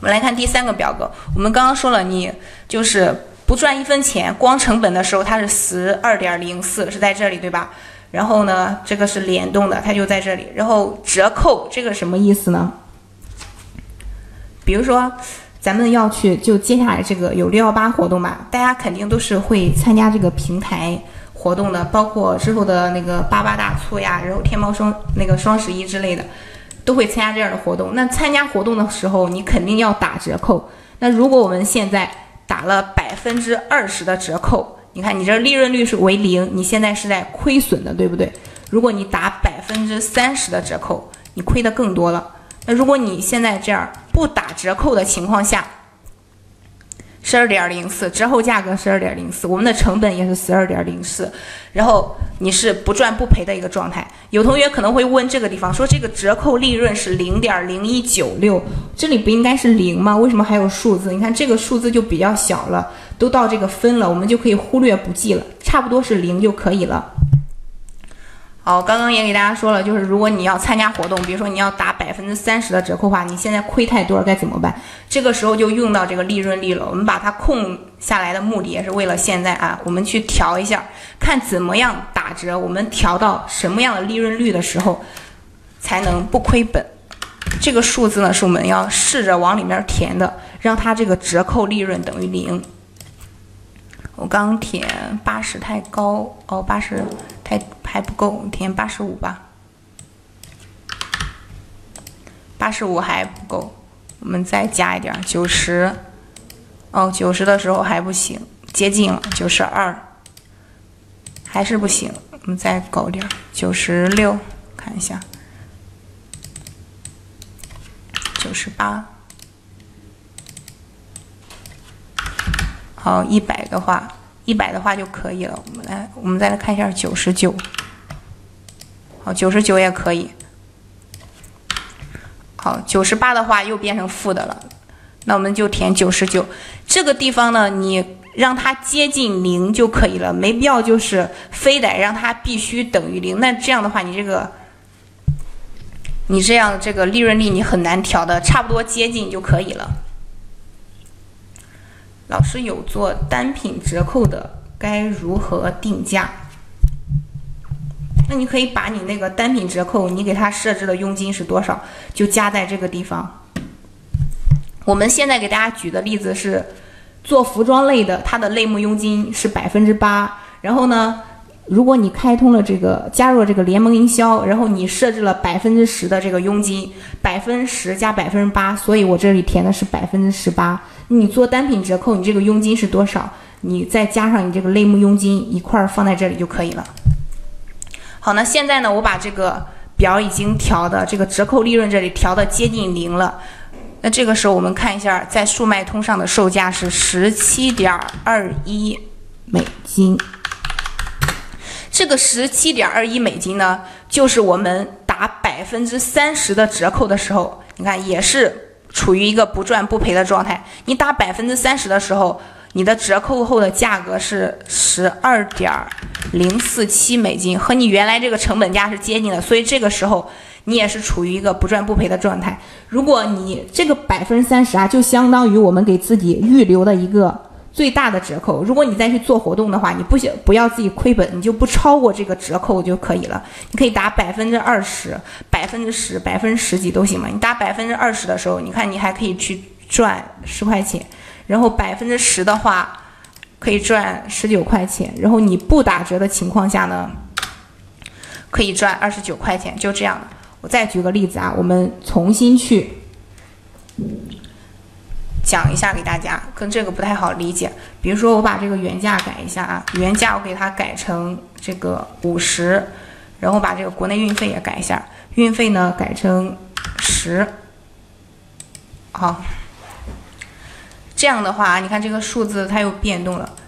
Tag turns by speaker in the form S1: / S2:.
S1: 我们来看第三个表格，我们刚刚说了，你就是不赚一分钱，光成本的时候它是十二点零四，是在这里对吧？然后呢，这个是联动的，它就在这里。然后折扣这个什么意思呢？比如说，咱们要去就接下来这个有六幺八活动嘛，大家肯定都是会参加这个平台。活动的包括之后的那个八八大促呀，然后天猫双那个双十一之类的，都会参加这样的活动。那参加活动的时候，你肯定要打折扣。那如果我们现在打了百分之二十的折扣，你看你这利润率是为零，你现在是在亏损的，对不对？如果你打百分之三十的折扣，你亏的更多了。那如果你现在这样不打折扣的情况下，十二点零四，折后价格十二点零四，我们的成本也是十二点零四，然后你是不赚不赔的一个状态。有同学可能会问这个地方，说这个折扣利润是零点零一九六，这里不应该是零吗？为什么还有数字？你看这个数字就比较小了，都到这个分了，我们就可以忽略不计了，差不多是零就可以了。好，刚刚也给大家说了，就是如果你要参加活动，比如说你要打百分之三十的折扣话，你现在亏太多了该怎么办？这个时候就用到这个利润率了。我们把它空下来的目的也是为了现在啊，我们去调一下，看怎么样打折，我们调到什么样的利润率的时候才能不亏本。这个数字呢是我们要试着往里面填的，让它这个折扣利润等于零。我刚填八十太高哦，八十太还不够，填八十五吧。八十五还不够，我们再加一点九十。哦，九十的时候还不行，接近了九十二，还是不行，我们再高点九十六，看一下，九十八。好，一百的话，一百的话就可以了。我们来，我们再来看一下九十九。好，九十九也可以。好，九十八的话又变成负的了，那我们就填九十九。这个地方呢，你让它接近零就可以了，没必要就是非得让它必须等于零。那这样的话，你这个，你这样这个利润率你很难调的，差不多接近就可以了。老师有做单品折扣的，该如何定价？那你可以把你那个单品折扣，你给它设置的佣金是多少，就加在这个地方。我们现在给大家举的例子是做服装类的，它的类目佣金是百分之八。然后呢，如果你开通了这个加入了这个联盟营销，然后你设置了百分之十的这个佣金，百分之十加百分之八，所以我这里填的是百分之十八。你做单品折扣，你这个佣金是多少？你再加上你这个类目佣金一块儿放在这里就可以了。好，那现在呢，我把这个表已经调的这个折扣利润这里调的接近零了。那这个时候我们看一下，在速卖通上的售价是十七点二一美金。这个十七点二一美金呢，就是我们打百分之三十的折扣的时候，你看也是。处于一个不赚不赔的状态。你打百分之三十的时候，你的折扣后的价格是十二点零四七美金，和你原来这个成本价是接近的。所以这个时候你也是处于一个不赚不赔的状态。如果你这个百分之三十啊，就相当于我们给自己预留的一个。最大的折扣，如果你再去做活动的话，你不想不要自己亏本，你就不超过这个折扣就可以了。你可以打百分之二十、百分之十、百分之十几都行嘛。你打百分之二十的时候，你看你还可以去赚十块钱，然后百分之十的话可以赚十九块钱，然后你不打折的情况下呢，可以赚二十九块钱，就这样。我再举个例子啊，我们重新去。讲一下给大家，跟这个不太好理解。比如说，我把这个原价改一下啊，原价我给它改成这个五十，然后把这个国内运费也改一下，运费呢改成十。好，这样的话，你看这个数字它又变动了。